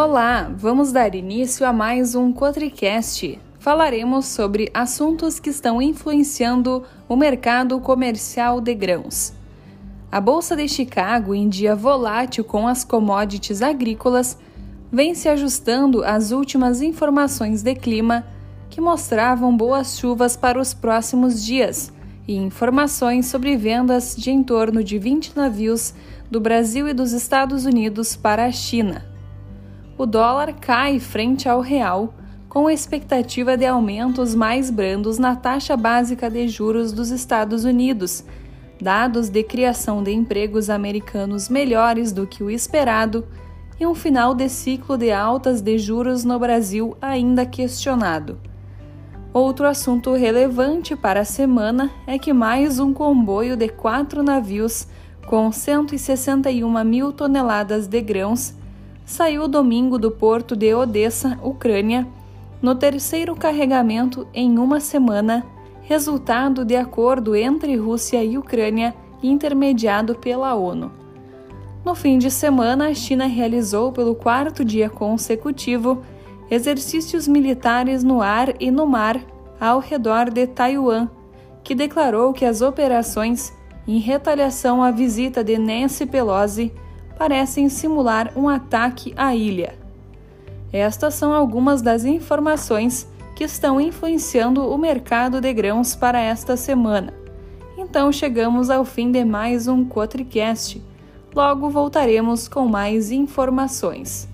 Olá, vamos dar início a mais um Cotricast. Falaremos sobre assuntos que estão influenciando o mercado comercial de grãos. A Bolsa de Chicago, em dia volátil com as commodities agrícolas, vem se ajustando às últimas informações de clima que mostravam boas chuvas para os próximos dias e informações sobre vendas de em torno de 20 navios do Brasil e dos Estados Unidos para a China. O dólar cai frente ao real, com expectativa de aumentos mais brandos na taxa básica de juros dos Estados Unidos dados de criação de empregos americanos melhores do que o esperado e um final de ciclo de altas de juros no Brasil ainda questionado. Outro assunto relevante para a semana é que mais um comboio de quatro navios com 161 mil toneladas de grãos saiu domingo do porto de Odessa, Ucrânia, no terceiro carregamento em uma semana resultado de acordo entre Rússia e Ucrânia intermediado pela ONU. No fim de semana, a China realizou pelo quarto dia consecutivo exercícios militares no ar e no mar ao redor de Taiwan, que declarou que as operações, em retaliação à visita de Nancy Pelosi, parecem simular um ataque à ilha. Estas são algumas das informações que estão influenciando o mercado de grãos para esta semana. Então chegamos ao fim de mais um Cotricast. Logo voltaremos com mais informações.